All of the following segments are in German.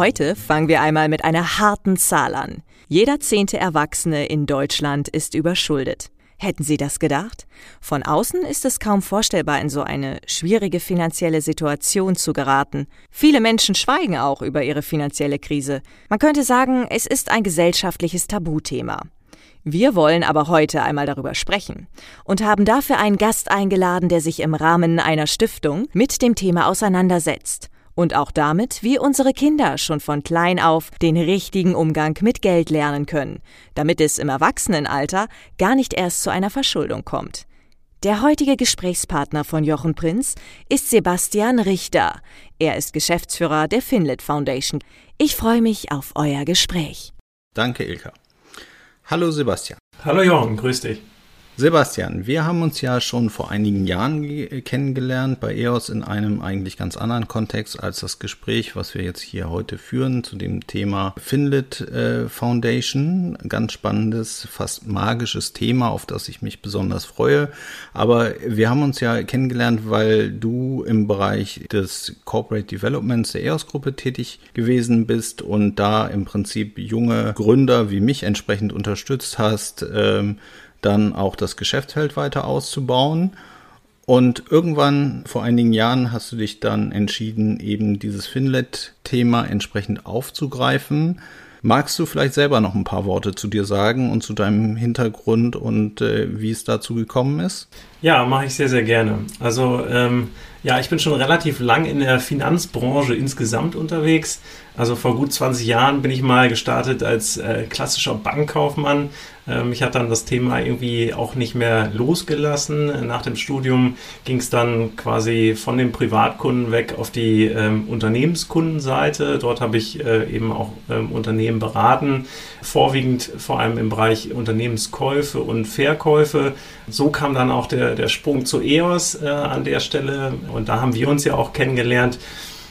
Heute fangen wir einmal mit einer harten Zahl an. Jeder zehnte Erwachsene in Deutschland ist überschuldet. Hätten Sie das gedacht? Von außen ist es kaum vorstellbar, in so eine schwierige finanzielle Situation zu geraten. Viele Menschen schweigen auch über ihre finanzielle Krise. Man könnte sagen, es ist ein gesellschaftliches Tabuthema. Wir wollen aber heute einmal darüber sprechen und haben dafür einen Gast eingeladen, der sich im Rahmen einer Stiftung mit dem Thema auseinandersetzt und auch damit, wie unsere Kinder schon von klein auf den richtigen Umgang mit Geld lernen können, damit es im Erwachsenenalter gar nicht erst zu einer Verschuldung kommt. Der heutige Gesprächspartner von Jochen Prinz ist Sebastian Richter. Er ist Geschäftsführer der Finlit Foundation. Ich freue mich auf euer Gespräch. Danke, Ilka. Hallo Sebastian. Hallo Jochen, grüß dich. Sebastian, wir haben uns ja schon vor einigen Jahren kennengelernt bei EOS in einem eigentlich ganz anderen Kontext als das Gespräch, was wir jetzt hier heute führen zu dem Thema Finlit äh, Foundation. Ganz spannendes, fast magisches Thema, auf das ich mich besonders freue. Aber wir haben uns ja kennengelernt, weil du im Bereich des Corporate Developments der EOS-Gruppe tätig gewesen bist und da im Prinzip junge Gründer wie mich entsprechend unterstützt hast. Ähm, dann auch das Geschäftsfeld weiter auszubauen. Und irgendwann vor einigen Jahren hast du dich dann entschieden, eben dieses Finlet-Thema entsprechend aufzugreifen. Magst du vielleicht selber noch ein paar Worte zu dir sagen und zu deinem Hintergrund und äh, wie es dazu gekommen ist? Ja, mache ich sehr, sehr gerne. Also ähm, ja, ich bin schon relativ lang in der Finanzbranche insgesamt unterwegs. Also vor gut 20 Jahren bin ich mal gestartet als äh, klassischer Bankkaufmann, ähm, ich hatte dann das Thema irgendwie auch nicht mehr losgelassen. Nach dem Studium ging es dann quasi von dem Privatkunden weg auf die ähm, Unternehmenskundenseite. Dort habe ich äh, eben auch ähm, Unternehmen beraten, vorwiegend vor allem im Bereich Unternehmenskäufe und Verkäufe. So kam dann auch der, der Sprung zu EOS äh, an der Stelle und da haben wir uns ja auch kennengelernt.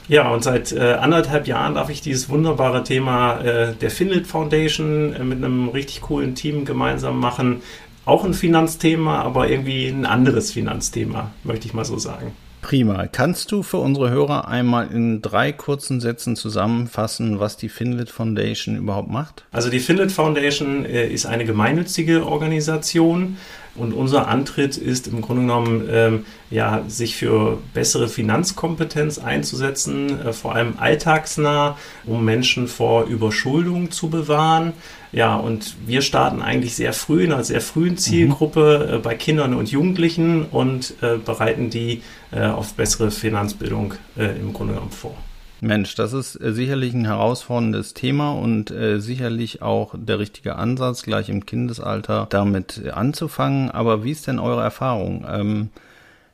Ja, und seit äh, anderthalb Jahren darf ich dieses wunderbare Thema äh, der Finlit Foundation äh, mit einem richtig coolen Team gemeinsam machen. Auch ein Finanzthema, aber irgendwie ein anderes Finanzthema, möchte ich mal so sagen. Prima. Kannst du für unsere Hörer einmal in drei kurzen Sätzen zusammenfassen, was die Finlit Foundation überhaupt macht? Also die Finlit Foundation äh, ist eine gemeinnützige Organisation und unser Antritt ist im Grunde genommen, ähm, ja, sich für bessere Finanzkompetenz einzusetzen, äh, vor allem alltagsnah, um Menschen vor Überschuldung zu bewahren. Ja, und wir starten eigentlich sehr früh, in einer sehr frühen Zielgruppe mhm. bei Kindern und Jugendlichen und äh, bereiten die äh, auf bessere Finanzbildung äh, im Grunde genommen vor. Mensch, das ist äh, sicherlich ein herausforderndes Thema und äh, sicherlich auch der richtige Ansatz, gleich im Kindesalter damit äh, anzufangen. Aber wie ist denn eure Erfahrung? Ähm,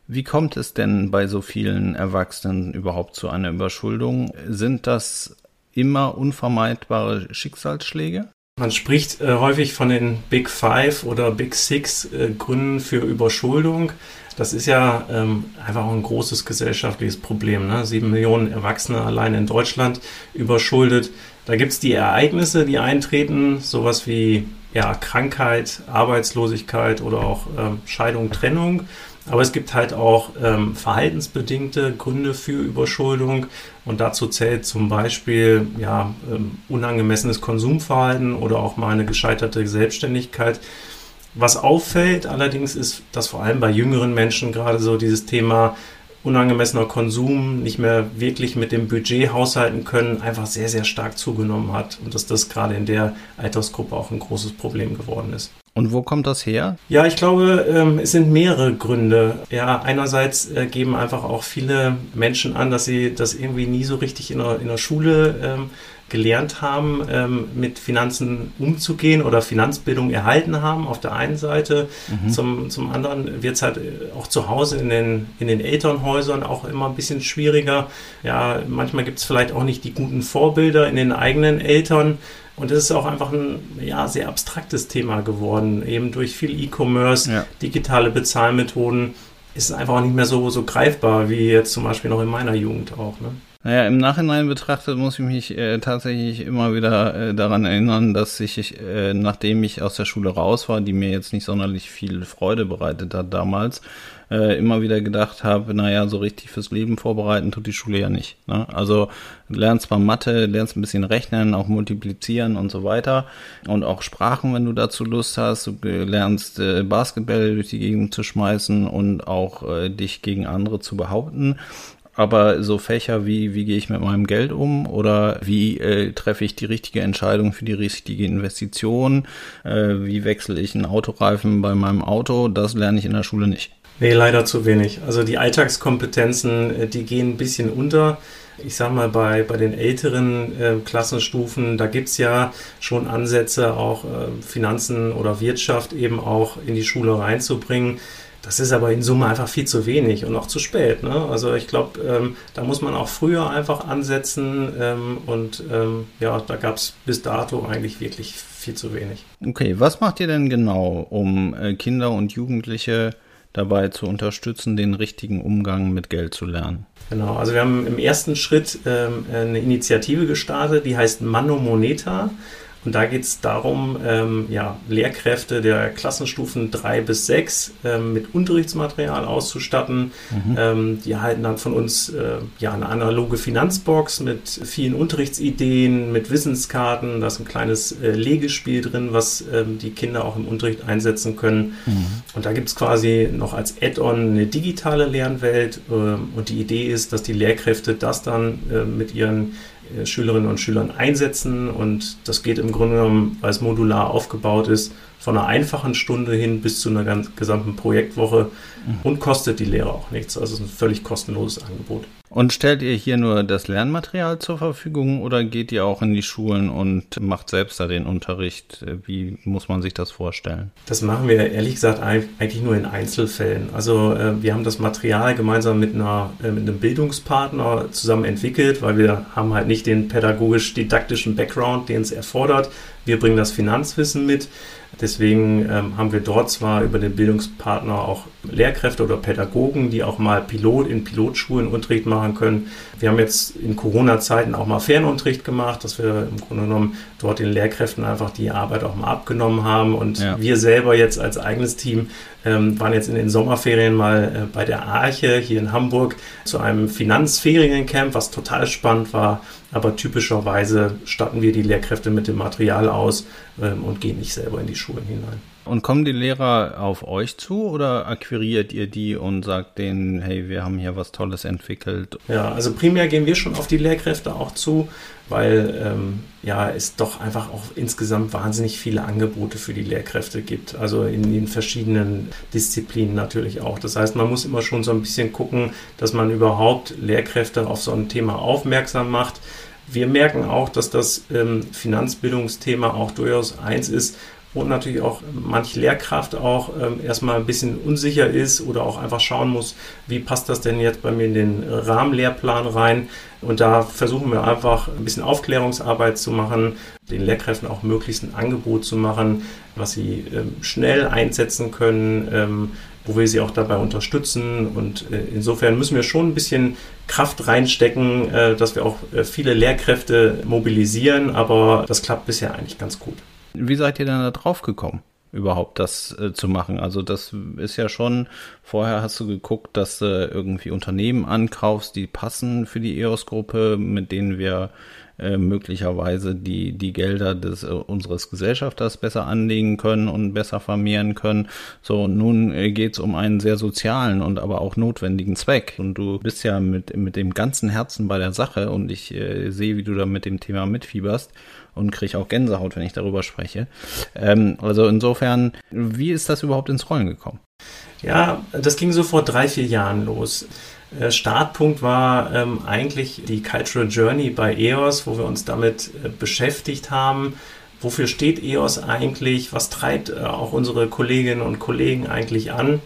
wie kommt es denn bei so vielen Erwachsenen überhaupt zu einer Überschuldung? Sind das immer unvermeidbare Schicksalsschläge? Man spricht äh, häufig von den Big Five oder Big Six äh, Gründen für Überschuldung. Das ist ja ähm, einfach ein großes gesellschaftliches Problem. Ne? Sieben Millionen Erwachsene allein in Deutschland überschuldet. Da gibt es die Ereignisse, die eintreten, sowas wie ja, Krankheit, Arbeitslosigkeit oder auch ähm, Scheidung, Trennung. Aber es gibt halt auch ähm, verhaltensbedingte Gründe für Überschuldung und dazu zählt zum Beispiel ja, ähm, unangemessenes Konsumverhalten oder auch mal eine gescheiterte Selbstständigkeit. Was auffällt allerdings ist, dass vor allem bei jüngeren Menschen gerade so dieses Thema unangemessener Konsum, nicht mehr wirklich mit dem Budget haushalten können, einfach sehr, sehr stark zugenommen hat und dass das gerade in der Altersgruppe auch ein großes Problem geworden ist. Und wo kommt das her? Ja, ich glaube, ähm, es sind mehrere Gründe. Ja, einerseits äh, geben einfach auch viele Menschen an, dass sie das irgendwie nie so richtig in der, in der Schule ähm, gelernt haben, ähm, mit Finanzen umzugehen oder Finanzbildung erhalten haben, auf der einen Seite. Mhm. Zum, zum anderen wird es halt äh, auch zu Hause in den, in den Elternhäusern auch immer ein bisschen schwieriger. Ja, manchmal gibt es vielleicht auch nicht die guten Vorbilder in den eigenen Eltern. Und es ist auch einfach ein ja, sehr abstraktes Thema geworden, eben durch viel E-Commerce, ja. digitale Bezahlmethoden ist es einfach auch nicht mehr so, so greifbar wie jetzt zum Beispiel noch in meiner Jugend auch. Ne? Naja, im Nachhinein betrachtet muss ich mich äh, tatsächlich immer wieder äh, daran erinnern, dass ich, äh, nachdem ich aus der Schule raus war, die mir jetzt nicht sonderlich viel Freude bereitet hat damals, äh, immer wieder gedacht habe, naja, so richtig fürs Leben vorbereiten tut die Schule ja nicht. Ne? Also lernst zwar Mathe, lernst ein bisschen rechnen, auch multiplizieren und so weiter und auch Sprachen, wenn du dazu Lust hast. Du lernst äh, Basketball durch die Gegend zu schmeißen und auch äh, dich gegen andere zu behaupten aber so Fächer wie, wie gehe ich mit meinem Geld um oder wie äh, treffe ich die richtige Entscheidung für die richtige Investition, äh, wie wechsle ich einen Autoreifen bei meinem Auto, das lerne ich in der Schule nicht. Nee, leider zu wenig. Also die Alltagskompetenzen, äh, die gehen ein bisschen unter. Ich sag mal, bei, bei den älteren äh, Klassenstufen, da gibt's ja schon Ansätze, auch äh, Finanzen oder Wirtschaft eben auch in die Schule reinzubringen. Das ist aber in Summe einfach viel zu wenig und auch zu spät. Ne? Also ich glaube, ähm, da muss man auch früher einfach ansetzen ähm, und ähm, ja, da gab es bis dato eigentlich wirklich viel zu wenig. Okay, was macht ihr denn genau, um äh, Kinder und Jugendliche dabei zu unterstützen, den richtigen Umgang mit Geld zu lernen? Genau, also wir haben im ersten Schritt ähm, eine Initiative gestartet, die heißt Mano Moneta. Und da geht es darum, ähm, ja, Lehrkräfte der Klassenstufen 3 bis 6 ähm, mit Unterrichtsmaterial auszustatten. Mhm. Ähm, die erhalten dann von uns äh, ja, eine analoge Finanzbox mit vielen Unterrichtsideen, mit Wissenskarten. Da ist ein kleines äh, Legespiel drin, was ähm, die Kinder auch im Unterricht einsetzen können. Mhm. Und da gibt es quasi noch als Add-on eine digitale Lernwelt. Ähm, und die Idee ist, dass die Lehrkräfte das dann äh, mit ihren Schülerinnen und Schülern einsetzen. Und das geht im Grunde genommen, weil es modular aufgebaut ist, von einer einfachen Stunde hin bis zu einer ganz, gesamten Projektwoche mhm. und kostet die Lehrer auch nichts. Also es ist ein völlig kostenloses Angebot. Und stellt ihr hier nur das Lernmaterial zur Verfügung oder geht ihr auch in die Schulen und macht selbst da den Unterricht? Wie muss man sich das vorstellen? Das machen wir ehrlich gesagt eigentlich nur in Einzelfällen. Also äh, wir haben das Material gemeinsam mit, einer, äh, mit einem Bildungspartner zusammen entwickelt, weil wir haben halt nicht den pädagogisch-didaktischen Background, den es erfordert. Wir bringen das Finanzwissen mit. Deswegen ähm, haben wir dort zwar über den Bildungspartner auch Lehrkräfte oder Pädagogen, die auch mal Pilot in Pilotschulen Unterricht machen können. Wir haben jetzt in Corona-Zeiten auch mal Fernunterricht gemacht, dass wir im Grunde genommen dort den Lehrkräften einfach die Arbeit auch mal abgenommen haben. Und ja. wir selber jetzt als eigenes Team ähm, waren jetzt in den Sommerferien mal äh, bei der Arche hier in Hamburg zu einem Finanzferiencamp, was total spannend war. Aber typischerweise statten wir die Lehrkräfte mit dem Material aus ähm, und gehen nicht selber in die Schulen hinein. Und kommen die Lehrer auf euch zu oder akquiriert ihr die und sagt denen, hey, wir haben hier was Tolles entwickelt? Ja, also primär gehen wir schon auf die Lehrkräfte auch zu, weil ähm, ja es doch einfach auch insgesamt wahnsinnig viele Angebote für die Lehrkräfte gibt. Also in den verschiedenen Disziplinen natürlich auch. Das heißt, man muss immer schon so ein bisschen gucken, dass man überhaupt Lehrkräfte auf so ein Thema aufmerksam macht. Wir merken auch, dass das ähm, Finanzbildungsthema auch durchaus eins ist, und natürlich auch manch Lehrkraft auch ähm, erstmal ein bisschen unsicher ist oder auch einfach schauen muss, wie passt das denn jetzt bei mir in den Rahmenlehrplan rein. Und da versuchen wir einfach ein bisschen Aufklärungsarbeit zu machen, den Lehrkräften auch möglichst ein Angebot zu machen, was sie ähm, schnell einsetzen können, ähm, wo wir sie auch dabei unterstützen. Und äh, insofern müssen wir schon ein bisschen Kraft reinstecken, äh, dass wir auch äh, viele Lehrkräfte mobilisieren, aber das klappt bisher eigentlich ganz gut. Wie seid ihr denn da drauf gekommen? überhaupt das äh, zu machen. Also das ist ja schon, vorher hast du geguckt, dass du irgendwie Unternehmen ankaufst, die passen für die EOS-Gruppe, mit denen wir äh, möglicherweise die, die Gelder des, äh, unseres Gesellschafters besser anlegen können und besser vermehren können. So, und nun äh, geht es um einen sehr sozialen und aber auch notwendigen Zweck. Und du bist ja mit, mit dem ganzen Herzen bei der Sache und ich äh, sehe, wie du da mit dem Thema mitfieberst und kriege auch Gänsehaut, wenn ich darüber spreche. Ähm, also insofern, wie ist das überhaupt ins Rollen gekommen? Ja, das ging so vor drei, vier Jahren los. Äh, Startpunkt war ähm, eigentlich die Cultural Journey bei EOS, wo wir uns damit äh, beschäftigt haben. Wofür steht EOS eigentlich? Was treibt äh, auch unsere Kolleginnen und Kollegen eigentlich an?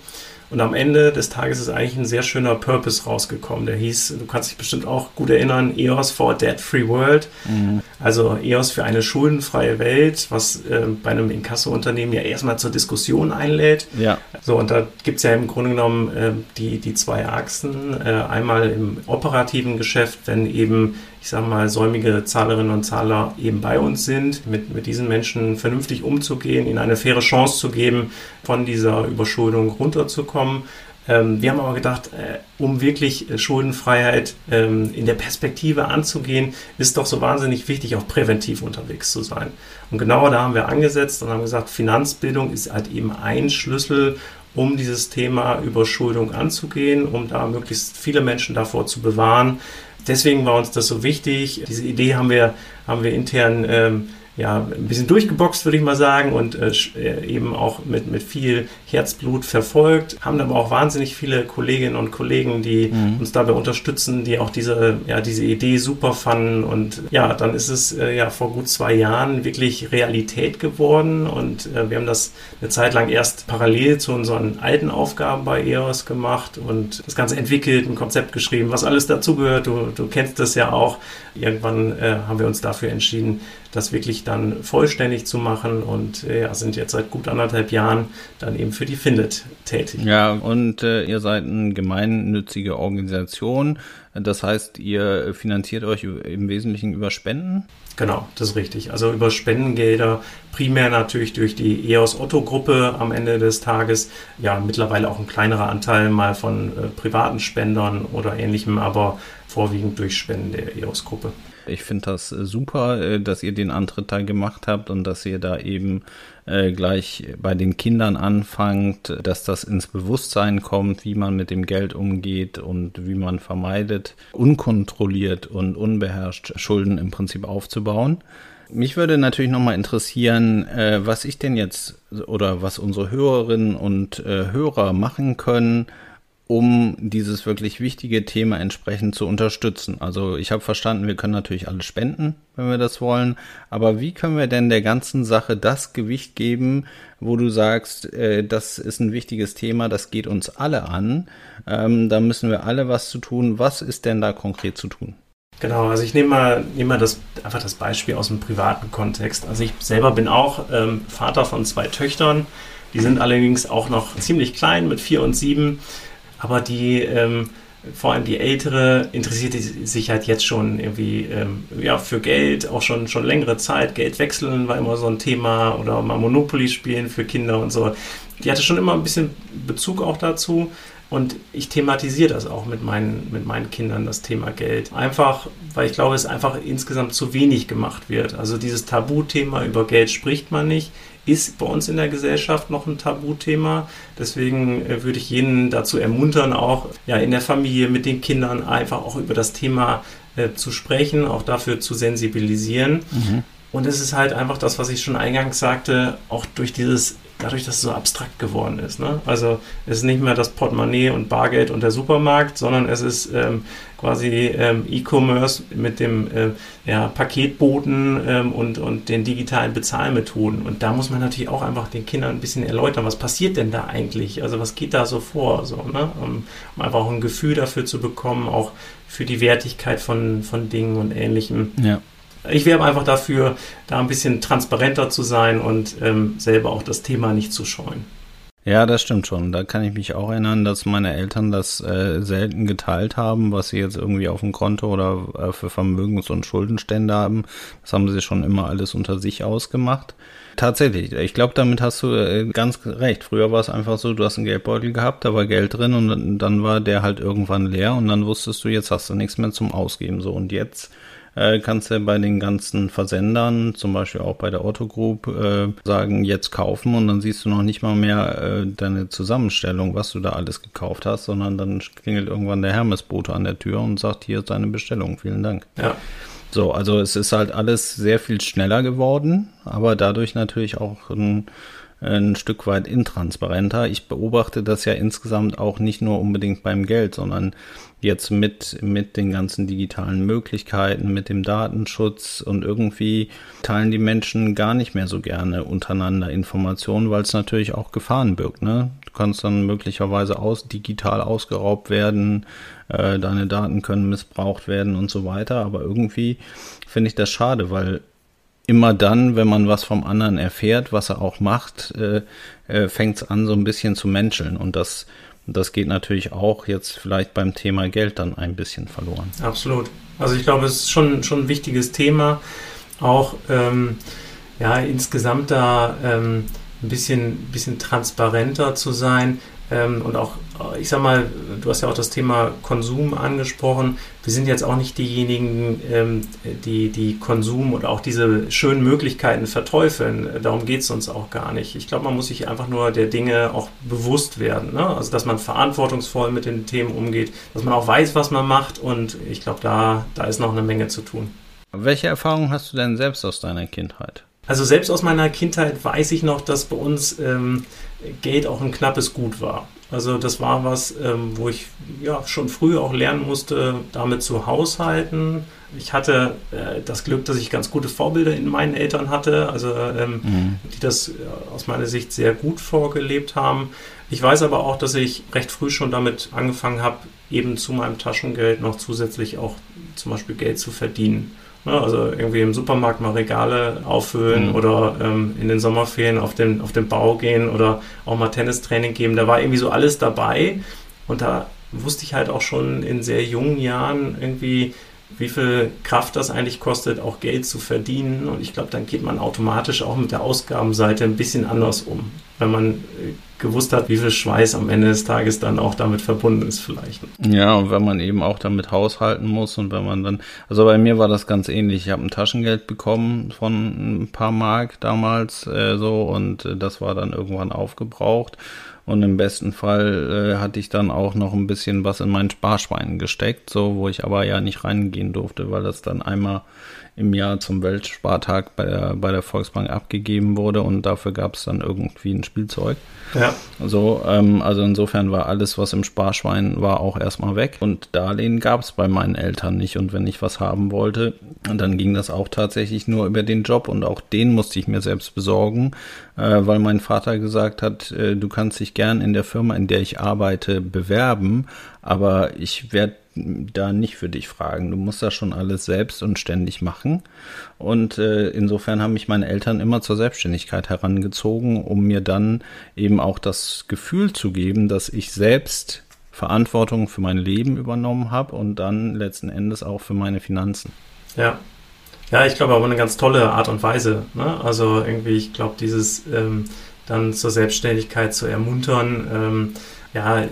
Und am Ende des Tages ist eigentlich ein sehr schöner Purpose rausgekommen. Der hieß, du kannst dich bestimmt auch gut erinnern, EOS for a Debt Free World. Mhm. Also EOS für eine schuldenfreie Welt, was äh, bei einem Inkasso-Unternehmen ja erstmal zur Diskussion einlädt. Ja. So, und da gibt es ja im Grunde genommen äh, die, die zwei Achsen. Äh, einmal im operativen Geschäft, wenn eben ich sage mal, säumige Zahlerinnen und Zahler eben bei uns sind, mit, mit diesen Menschen vernünftig umzugehen, ihnen eine faire Chance zu geben, von dieser Überschuldung runterzukommen. Ähm, wir haben aber gedacht, äh, um wirklich äh, Schuldenfreiheit ähm, in der Perspektive anzugehen, ist doch so wahnsinnig wichtig, auch präventiv unterwegs zu sein. Und genauer da haben wir angesetzt und haben gesagt, Finanzbildung ist halt eben ein Schlüssel, um dieses Thema Überschuldung anzugehen, um da möglichst viele Menschen davor zu bewahren, deswegen war uns das so wichtig. Diese Idee haben wir, haben wir intern ähm, ja, ein bisschen durchgeboxt, würde ich mal sagen, und äh, äh, eben auch mit, mit viel Herzblut verfolgt. Haben aber auch wahnsinnig viele Kolleginnen und Kollegen, die mhm. uns dabei unterstützen, die auch diese, ja, diese Idee super fanden. Und ja, dann ist es äh, ja vor gut zwei Jahren wirklich Realität geworden. Und äh, wir haben das eine Zeit lang erst parallel zu unseren alten Aufgaben bei EOS gemacht und das Ganze entwickelt, ein Konzept geschrieben, was alles dazugehört. Du, du kennst das ja auch. Irgendwann äh, haben wir uns dafür entschieden, das wirklich dann vollständig zu machen und äh, ja, sind jetzt seit gut anderthalb Jahren dann eben für die Findet tätig. Ja, und äh, ihr seid eine gemeinnützige Organisation. Das heißt, ihr finanziert euch im Wesentlichen über Spenden? Genau, das ist richtig. Also über Spendengelder, primär natürlich durch die EOS Otto Gruppe am Ende des Tages. Ja, mittlerweile auch ein kleinerer Anteil mal von äh, privaten Spendern oder ähnlichem, aber vorwiegend durch Spenden der EOS Gruppe. Ich finde das äh, super, äh, dass ihr den Antritt da gemacht habt und dass ihr da eben äh, gleich bei den Kindern anfangt, dass das ins Bewusstsein kommt, wie man mit dem Geld umgeht und wie man vermeidet, unkontrolliert und unbeherrscht Schulden im Prinzip aufzubauen. Mich würde natürlich nochmal interessieren, was ich denn jetzt oder was unsere Hörerinnen und Hörer machen können, um dieses wirklich wichtige Thema entsprechend zu unterstützen. Also ich habe verstanden, wir können natürlich alles spenden, wenn wir das wollen, aber wie können wir denn der ganzen Sache das Gewicht geben, wo du sagst, äh, das ist ein wichtiges Thema, das geht uns alle an, ähm, da müssen wir alle was zu tun. Was ist denn da konkret zu tun? Genau, also ich nehme mal, nehme mal das, einfach das Beispiel aus dem privaten Kontext. Also ich selber bin auch ähm, Vater von zwei Töchtern. Die sind allerdings auch noch ziemlich klein mit vier und sieben aber die, ähm, vor allem die Ältere, interessiert sich halt jetzt schon irgendwie ähm, ja, für Geld, auch schon, schon längere Zeit. Geld wechseln war immer so ein Thema oder mal Monopoly spielen für Kinder und so. Die hatte schon immer ein bisschen Bezug auch dazu. Und ich thematisiere das auch mit meinen, mit meinen Kindern, das Thema Geld. Einfach, weil ich glaube, es einfach insgesamt zu wenig gemacht wird. Also dieses Tabuthema über Geld spricht man nicht ist bei uns in der Gesellschaft noch ein Tabuthema. Deswegen äh, würde ich jeden dazu ermuntern, auch ja, in der Familie mit den Kindern einfach auch über das Thema äh, zu sprechen, auch dafür zu sensibilisieren. Mhm. Und es ist halt einfach das, was ich schon eingangs sagte, auch durch dieses dadurch, dass es so abstrakt geworden ist. Ne? Also es ist nicht mehr das Portemonnaie und Bargeld und der Supermarkt, sondern es ist ähm, quasi ähm, E-Commerce mit dem äh, ja, Paketboten ähm, und, und den digitalen Bezahlmethoden. Und da muss man natürlich auch einfach den Kindern ein bisschen erläutern, was passiert denn da eigentlich? Also was geht da so vor? So, ne? um, um einfach auch ein Gefühl dafür zu bekommen, auch für die Wertigkeit von, von Dingen und Ähnlichem. Ja ich werbe einfach dafür, da ein bisschen transparenter zu sein und ähm, selber auch das Thema nicht zu scheuen. Ja, das stimmt schon. Da kann ich mich auch erinnern, dass meine Eltern das äh, selten geteilt haben, was sie jetzt irgendwie auf dem Konto oder äh, für Vermögens- und Schuldenstände haben. Das haben sie schon immer alles unter sich ausgemacht. Tatsächlich, ich glaube, damit hast du äh, ganz recht. Früher war es einfach so, du hast einen Geldbeutel gehabt, da war Geld drin und dann war der halt irgendwann leer und dann wusstest du, jetzt hast du nichts mehr zum Ausgeben. So und jetzt äh, kannst du bei den ganzen Versendern, zum Beispiel auch bei der Otto Group, äh, sagen, jetzt kaufen und dann siehst du noch nicht mal mehr äh, deine Zusammenstellung, was du da alles gekauft hast, sondern dann klingelt irgendwann der Hermesbote an der Tür und sagt, hier ist deine Bestellung, vielen Dank. Ja. So, also es ist halt alles sehr viel schneller geworden, aber dadurch natürlich auch ein ein Stück weit intransparenter. Ich beobachte das ja insgesamt auch nicht nur unbedingt beim Geld, sondern jetzt mit, mit den ganzen digitalen Möglichkeiten, mit dem Datenschutz und irgendwie teilen die Menschen gar nicht mehr so gerne untereinander Informationen, weil es natürlich auch Gefahren birgt. Ne? Du kannst dann möglicherweise aus, digital ausgeraubt werden, äh, deine Daten können missbraucht werden und so weiter, aber irgendwie finde ich das schade, weil immer dann, wenn man was vom anderen erfährt, was er auch macht, äh, äh, fängt es an, so ein bisschen zu menscheln. Und das, das geht natürlich auch jetzt vielleicht beim Thema Geld dann ein bisschen verloren. Absolut. Also ich glaube, es ist schon, schon ein wichtiges Thema, auch ähm, ja, insgesamt da ähm, ein bisschen, bisschen transparenter zu sein. Ähm, und auch, ich sag mal, du hast ja auch das Thema Konsum angesprochen. Wir sind jetzt auch nicht diejenigen, ähm, die, die Konsum und auch diese schönen Möglichkeiten verteufeln. Darum geht es uns auch gar nicht. Ich glaube, man muss sich einfach nur der Dinge auch bewusst werden. Ne? Also, dass man verantwortungsvoll mit den Themen umgeht, dass man auch weiß, was man macht. Und ich glaube, da, da ist noch eine Menge zu tun. Welche Erfahrungen hast du denn selbst aus deiner Kindheit? Also selbst aus meiner Kindheit weiß ich noch, dass bei uns ähm, Geld auch ein knappes Gut war. Also das war was, ähm, wo ich ja schon früh auch lernen musste, damit zu haushalten. Ich hatte äh, das Glück, dass ich ganz gute Vorbilder in meinen Eltern hatte, also ähm, mhm. die das äh, aus meiner Sicht sehr gut vorgelebt haben. Ich weiß aber auch, dass ich recht früh schon damit angefangen habe, eben zu meinem Taschengeld noch zusätzlich auch zum Beispiel Geld zu verdienen. Also irgendwie im Supermarkt mal Regale auffüllen mhm. oder ähm, in den Sommerferien auf den, auf den Bau gehen oder auch mal Tennistraining geben. Da war irgendwie so alles dabei. Und da wusste ich halt auch schon in sehr jungen Jahren irgendwie, wie viel Kraft das eigentlich kostet, auch Geld zu verdienen. Und ich glaube, dann geht man automatisch auch mit der Ausgabenseite ein bisschen anders um, wenn man gewusst hat, wie viel Schweiß am Ende des Tages dann auch damit verbunden ist vielleicht. Ja, und wenn man eben auch damit haushalten muss und wenn man dann, also bei mir war das ganz ähnlich. Ich habe ein Taschengeld bekommen von ein paar Mark damals äh, so und äh, das war dann irgendwann aufgebraucht. Und im besten Fall äh, hatte ich dann auch noch ein bisschen was in meinen Sparschwein gesteckt, so wo ich aber ja nicht reingehen durfte, weil das dann einmal im Jahr zum Weltspartag bei der, bei der Volksbank abgegeben wurde und dafür gab es dann irgendwie ein Spielzeug. Ja. So, ähm, also insofern war alles, was im Sparschwein war, auch erstmal weg. Und Darlehen gab es bei meinen Eltern nicht. Und wenn ich was haben wollte, dann ging das auch tatsächlich nur über den Job und auch den musste ich mir selbst besorgen, äh, weil mein Vater gesagt hat, äh, du kannst dich gern in der Firma, in der ich arbeite, bewerben, aber ich werde da nicht für dich fragen. Du musst das schon alles selbst und ständig machen. Und äh, insofern haben mich meine Eltern immer zur Selbstständigkeit herangezogen, um mir dann eben auch das Gefühl zu geben, dass ich selbst Verantwortung für mein Leben übernommen habe und dann letzten Endes auch für meine Finanzen. Ja. Ja, ich glaube aber eine ganz tolle Art und Weise. Ne? Also irgendwie, ich glaube, dieses ähm, dann zur Selbstständigkeit zu ermuntern, ähm, ja,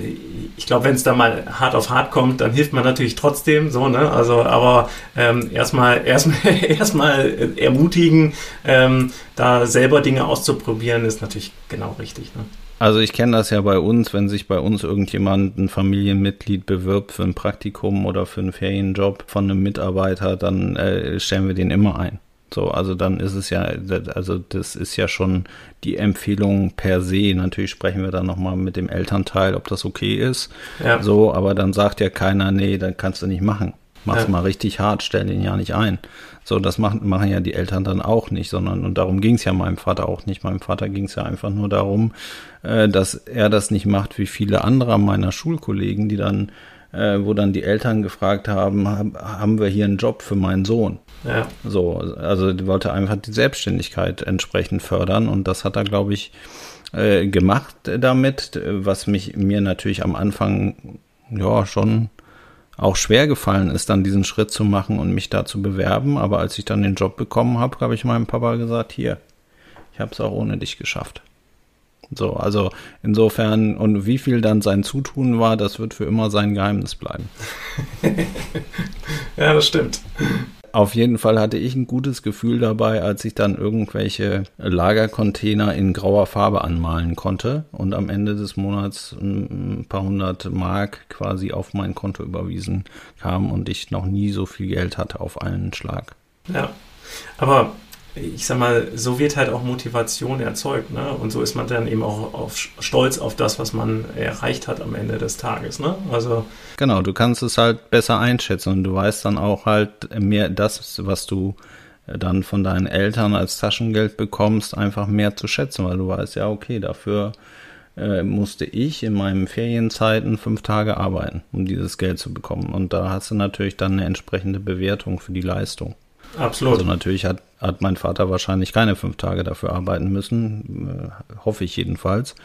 ich glaube, wenn es da mal hart auf hart kommt, dann hilft man natürlich trotzdem so, ne? Also, aber ähm, erstmal erstmal erstmal ermutigen, ähm, da selber Dinge auszuprobieren, ist natürlich genau richtig. Ne? Also ich kenne das ja bei uns, wenn sich bei uns irgendjemand, ein Familienmitglied bewirbt für ein Praktikum oder für einen Ferienjob von einem Mitarbeiter, dann äh, stellen wir den immer ein. So, also dann ist es ja, also das ist ja schon die Empfehlung per se. Natürlich sprechen wir dann nochmal mit dem Elternteil, ob das okay ist. Ja. So, aber dann sagt ja keiner, nee, dann kannst du nicht machen. Mach's ja. mal richtig hart, stell den ja nicht ein. So, das machen, machen ja die Eltern dann auch nicht, sondern, und darum ging es ja meinem Vater auch nicht. Meinem Vater ging es ja einfach nur darum, äh, dass er das nicht macht wie viele andere meiner Schulkollegen, die dann, äh, wo dann die Eltern gefragt haben, haben wir hier einen Job für meinen Sohn? Ja. So, also die wollte einfach die Selbstständigkeit entsprechend fördern und das hat er, glaube ich, äh, gemacht damit, was mich mir natürlich am Anfang ja schon auch schwer gefallen ist, dann diesen Schritt zu machen und mich da zu bewerben. Aber als ich dann den Job bekommen habe, habe ich meinem Papa gesagt, hier, ich habe es auch ohne dich geschafft. So, also insofern, und wie viel dann sein Zutun war, das wird für immer sein Geheimnis bleiben. ja, das stimmt Auf jeden Fall hatte ich ein gutes Gefühl dabei, als ich dann irgendwelche Lagercontainer in grauer Farbe anmalen konnte und am Ende des Monats ein paar hundert Mark quasi auf mein Konto überwiesen kam und ich noch nie so viel Geld hatte auf einen Schlag. Ja, aber ich sag mal, so wird halt auch Motivation erzeugt, ne? Und so ist man dann eben auch auf, stolz auf das, was man erreicht hat am Ende des Tages, ne? Also. Genau, du kannst es halt besser einschätzen und du weißt dann auch halt mehr das, was du dann von deinen Eltern als Taschengeld bekommst, einfach mehr zu schätzen, weil du weißt ja, okay, dafür äh, musste ich in meinen Ferienzeiten fünf Tage arbeiten, um dieses Geld zu bekommen. Und da hast du natürlich dann eine entsprechende Bewertung für die Leistung. Absolut. Also natürlich hat, hat mein Vater wahrscheinlich keine fünf Tage dafür arbeiten müssen, äh, hoffe ich jedenfalls.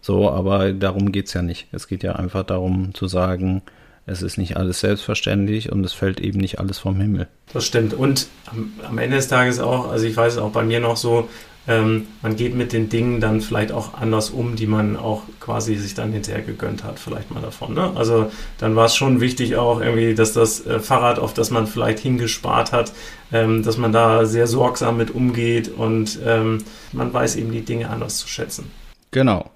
So, aber darum geht's ja nicht. Es geht ja einfach darum zu sagen, es ist nicht alles selbstverständlich und es fällt eben nicht alles vom Himmel. Das stimmt. Und am, am Ende des Tages auch, also ich weiß es auch bei mir noch so, ähm, man geht mit den Dingen dann vielleicht auch anders um, die man auch quasi sich dann hinterher gegönnt hat, vielleicht mal davon. Ne? Also dann war es schon wichtig auch irgendwie, dass das äh, Fahrrad, auf das man vielleicht hingespart hat, ähm, dass man da sehr sorgsam mit umgeht und ähm, man weiß eben die Dinge anders zu schätzen. Genau.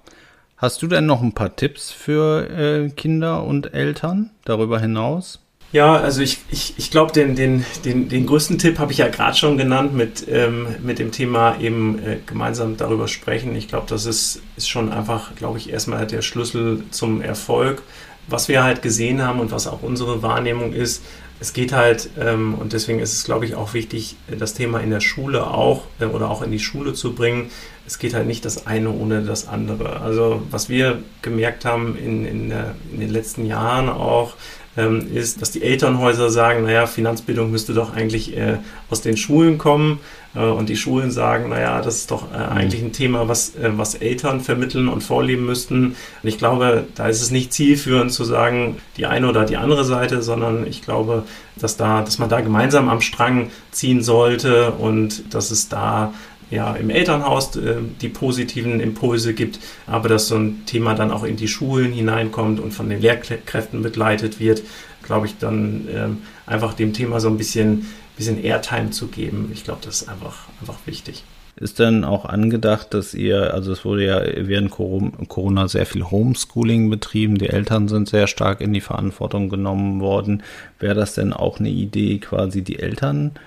Hast du denn noch ein paar Tipps für äh, Kinder und Eltern darüber hinaus? Ja, also ich, ich, ich glaube, den, den, den, den größten Tipp habe ich ja gerade schon genannt mit, ähm, mit dem Thema eben äh, gemeinsam darüber sprechen. Ich glaube, das ist, ist schon einfach, glaube ich, erstmal der Schlüssel zum Erfolg. Was wir halt gesehen haben und was auch unsere Wahrnehmung ist, es geht halt, ähm, und deswegen ist es, glaube ich, auch wichtig, das Thema in der Schule auch äh, oder auch in die Schule zu bringen. Es geht halt nicht das eine ohne das andere. Also was wir gemerkt haben in, in, der, in den letzten Jahren auch, ähm, ist, dass die Elternhäuser sagen, naja, Finanzbildung müsste doch eigentlich äh, aus den Schulen kommen. Äh, und die Schulen sagen, naja, das ist doch äh, mhm. eigentlich ein Thema, was, was Eltern vermitteln und vorleben müssten. Und ich glaube, da ist es nicht zielführend zu sagen, die eine oder die andere Seite, sondern ich glaube, dass da, dass man da gemeinsam am Strang ziehen sollte und dass es da ja, im Elternhaus äh, die positiven Impulse gibt, aber dass so ein Thema dann auch in die Schulen hineinkommt und von den Lehrkräften begleitet wird, glaube ich, dann ähm, einfach dem Thema so ein bisschen, bisschen Airtime zu geben. Ich glaube, das ist einfach, einfach wichtig. Ist denn auch angedacht, dass ihr, also es wurde ja während Corona sehr viel Homeschooling betrieben, die Eltern sind sehr stark in die Verantwortung genommen worden. Wäre das denn auch eine Idee, quasi die Eltern äh,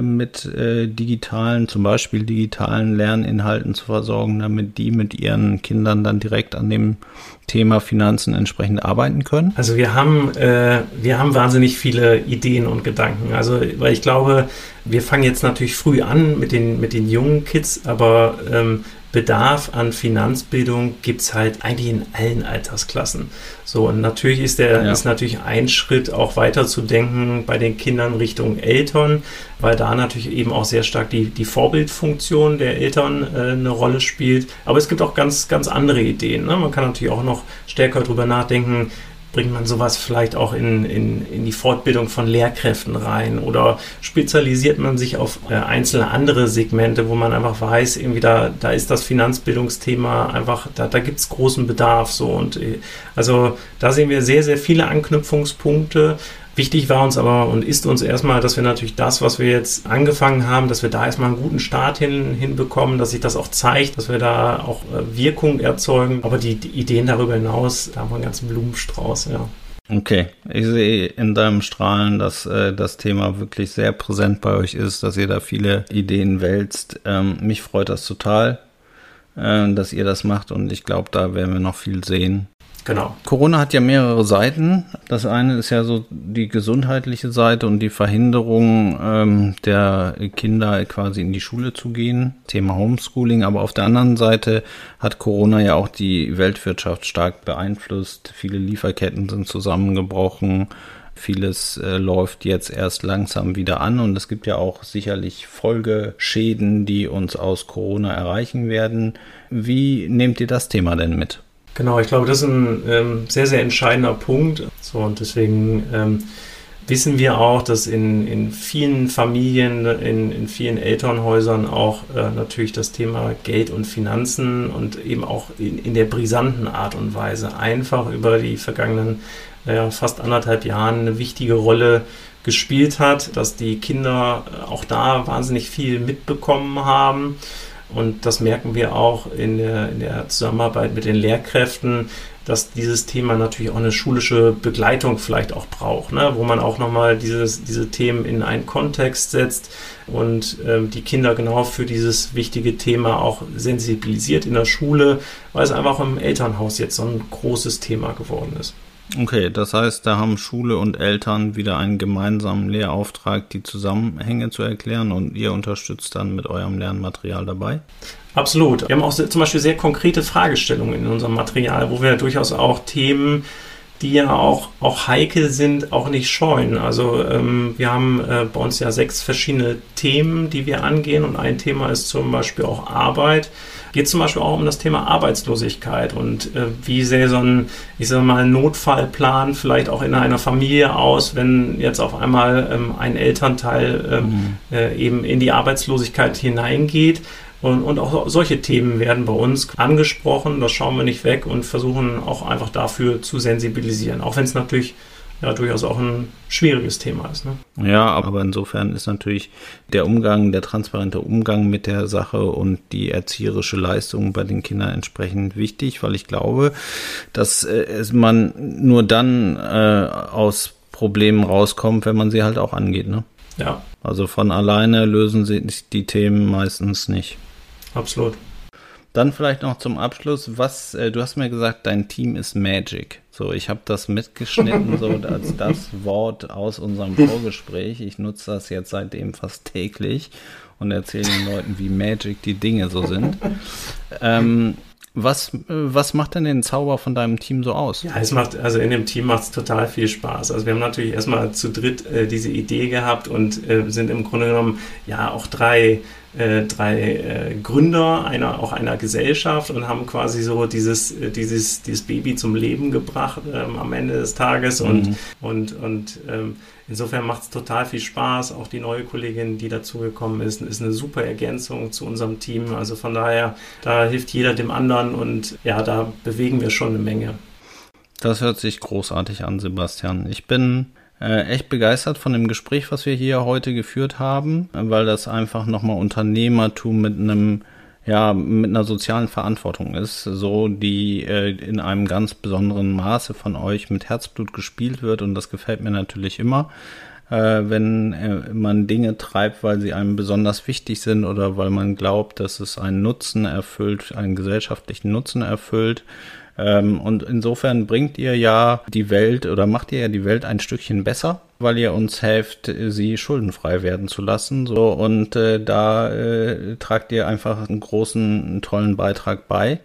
mit äh, digitalen, zum Beispiel digitalen Lerninhalten zu versorgen, damit die mit ihren Kindern dann direkt an dem Thema Finanzen entsprechend arbeiten können? Also wir haben, äh, wir haben wahnsinnig viele Ideen und Gedanken. Also, weil ich glaube, wir fangen jetzt natürlich früh an mit den, mit den jungen Kids, aber ähm, Bedarf an Finanzbildung gibt es halt eigentlich in allen Altersklassen. So, und natürlich ist der, ja. ist natürlich ein Schritt auch weiter zu denken bei den Kindern Richtung Eltern, weil da natürlich eben auch sehr stark die, die Vorbildfunktion der Eltern äh, eine Rolle spielt. Aber es gibt auch ganz, ganz andere Ideen. Ne? Man kann natürlich auch noch stärker darüber nachdenken, bringt man sowas vielleicht auch in, in, in die Fortbildung von Lehrkräften rein oder spezialisiert man sich auf äh, einzelne andere Segmente, wo man einfach weiß, irgendwie da, da ist das Finanzbildungsthema einfach, da, da gibt es großen Bedarf so und äh, also da sehen wir sehr, sehr viele Anknüpfungspunkte. Wichtig war uns aber und ist uns erstmal, dass wir natürlich das, was wir jetzt angefangen haben, dass wir da erstmal einen guten Start hin, hinbekommen, dass sich das auch zeigt, dass wir da auch äh, Wirkung erzeugen. Aber die, die Ideen darüber hinaus, da haben wir einen ganzen Blumenstrauß, ja. Okay, ich sehe in deinem Strahlen, dass äh, das Thema wirklich sehr präsent bei euch ist, dass ihr da viele Ideen wälzt. Ähm, mich freut das total, äh, dass ihr das macht und ich glaube, da werden wir noch viel sehen. Genau. Corona hat ja mehrere Seiten. Das eine ist ja so die gesundheitliche Seite und die Verhinderung ähm, der Kinder quasi in die Schule zu gehen. Thema Homeschooling. Aber auf der anderen Seite hat Corona ja auch die Weltwirtschaft stark beeinflusst. Viele Lieferketten sind zusammengebrochen. Vieles äh, läuft jetzt erst langsam wieder an und es gibt ja auch sicherlich Folgeschäden, die uns aus Corona erreichen werden. Wie nehmt ihr das Thema denn mit? Genau, ich glaube, das ist ein ähm, sehr, sehr entscheidender Punkt. So, und deswegen ähm, wissen wir auch, dass in, in vielen Familien, in, in vielen Elternhäusern auch äh, natürlich das Thema Geld und Finanzen und eben auch in, in der brisanten Art und Weise einfach über die vergangenen äh, fast anderthalb Jahren eine wichtige Rolle gespielt hat, dass die Kinder auch da wahnsinnig viel mitbekommen haben. Und das merken wir auch in der, in der Zusammenarbeit mit den Lehrkräften, dass dieses Thema natürlich auch eine schulische Begleitung vielleicht auch braucht, ne? wo man auch nochmal dieses, diese Themen in einen Kontext setzt und ähm, die Kinder genau für dieses wichtige Thema auch sensibilisiert in der Schule, weil es einfach im Elternhaus jetzt so ein großes Thema geworden ist. Okay, das heißt, da haben Schule und Eltern wieder einen gemeinsamen Lehrauftrag, die Zusammenhänge zu erklären und ihr unterstützt dann mit eurem Lernmaterial dabei? Absolut. Wir haben auch zum Beispiel sehr konkrete Fragestellungen in unserem Material, wo wir durchaus auch Themen die ja auch, auch heikel sind, auch nicht scheuen. Also ähm, wir haben äh, bei uns ja sechs verschiedene Themen, die wir angehen und ein Thema ist zum Beispiel auch Arbeit. Geht zum Beispiel auch um das Thema Arbeitslosigkeit und äh, wie sähe so ein, ich sage mal, Notfallplan vielleicht auch in einer Familie aus, wenn jetzt auf einmal ähm, ein Elternteil ähm, mhm. äh, eben in die Arbeitslosigkeit hineingeht und, und auch solche Themen werden bei uns angesprochen, das schauen wir nicht weg und versuchen auch einfach dafür zu sensibilisieren, auch wenn es natürlich ja durchaus auch ein schwieriges Thema ist. Ne? Ja, aber insofern ist natürlich der Umgang, der transparente Umgang mit der Sache und die erzieherische Leistung bei den Kindern entsprechend wichtig, weil ich glaube, dass äh, man nur dann äh, aus Problemen rauskommt, wenn man sie halt auch angeht. Ne? Ja. Also von alleine lösen sich die Themen meistens nicht absolut. Dann vielleicht noch zum Abschluss, was, äh, du hast mir gesagt, dein Team ist Magic. So, ich habe das mitgeschnitten, so als das Wort aus unserem Vorgespräch. Ich nutze das jetzt seitdem fast täglich und erzähle den Leuten, wie Magic die Dinge so sind. Ähm, was, was macht denn den Zauber von deinem Team so aus? Ja, es macht, also in dem Team macht es total viel Spaß. Also wir haben natürlich erstmal zu dritt äh, diese Idee gehabt und äh, sind im Grunde genommen ja auch drei äh, drei äh, Gründer einer, auch einer Gesellschaft und haben quasi so dieses, äh, dieses, dieses Baby zum Leben gebracht ähm, am Ende des Tages und, mhm. und, und ähm, insofern macht es total viel Spaß. Auch die neue Kollegin, die dazugekommen ist, ist eine super Ergänzung zu unserem Team. Also von daher, da hilft jeder dem anderen und ja, da bewegen wir schon eine Menge. Das hört sich großartig an, Sebastian. Ich bin äh, echt begeistert von dem Gespräch, was wir hier heute geführt haben, weil das einfach nochmal Unternehmertum mit einem ja, mit einer sozialen Verantwortung ist, so die äh, in einem ganz besonderen Maße von euch mit Herzblut gespielt wird. Und das gefällt mir natürlich immer, äh, wenn äh, man Dinge treibt, weil sie einem besonders wichtig sind oder weil man glaubt, dass es einen Nutzen erfüllt, einen gesellschaftlichen Nutzen erfüllt ähm, und insofern bringt ihr ja die Welt oder macht ihr ja die Welt ein Stückchen besser, weil ihr uns helft, sie schuldenfrei werden zu lassen. So und äh, da äh, tragt ihr einfach einen großen, einen tollen Beitrag bei.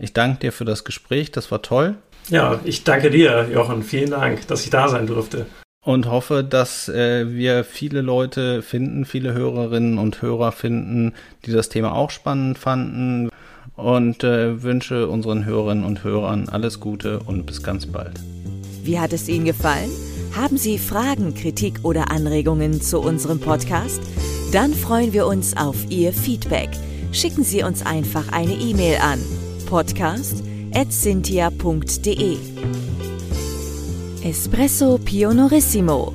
Ich danke dir für das Gespräch, das war toll. Ja, ich danke dir, Jochen. Vielen Dank, dass ich da sein durfte und hoffe, dass äh, wir viele Leute finden, viele Hörerinnen und Hörer finden, die das Thema auch spannend fanden und äh, wünsche unseren Hörerinnen und Hörern alles Gute und bis ganz bald. Wie hat es Ihnen gefallen? Haben Sie Fragen, Kritik oder Anregungen zu unserem Podcast? Dann freuen wir uns auf Ihr Feedback. Schicken Sie uns einfach eine E-Mail an podcast.cynthia.de Espresso Pionorissimo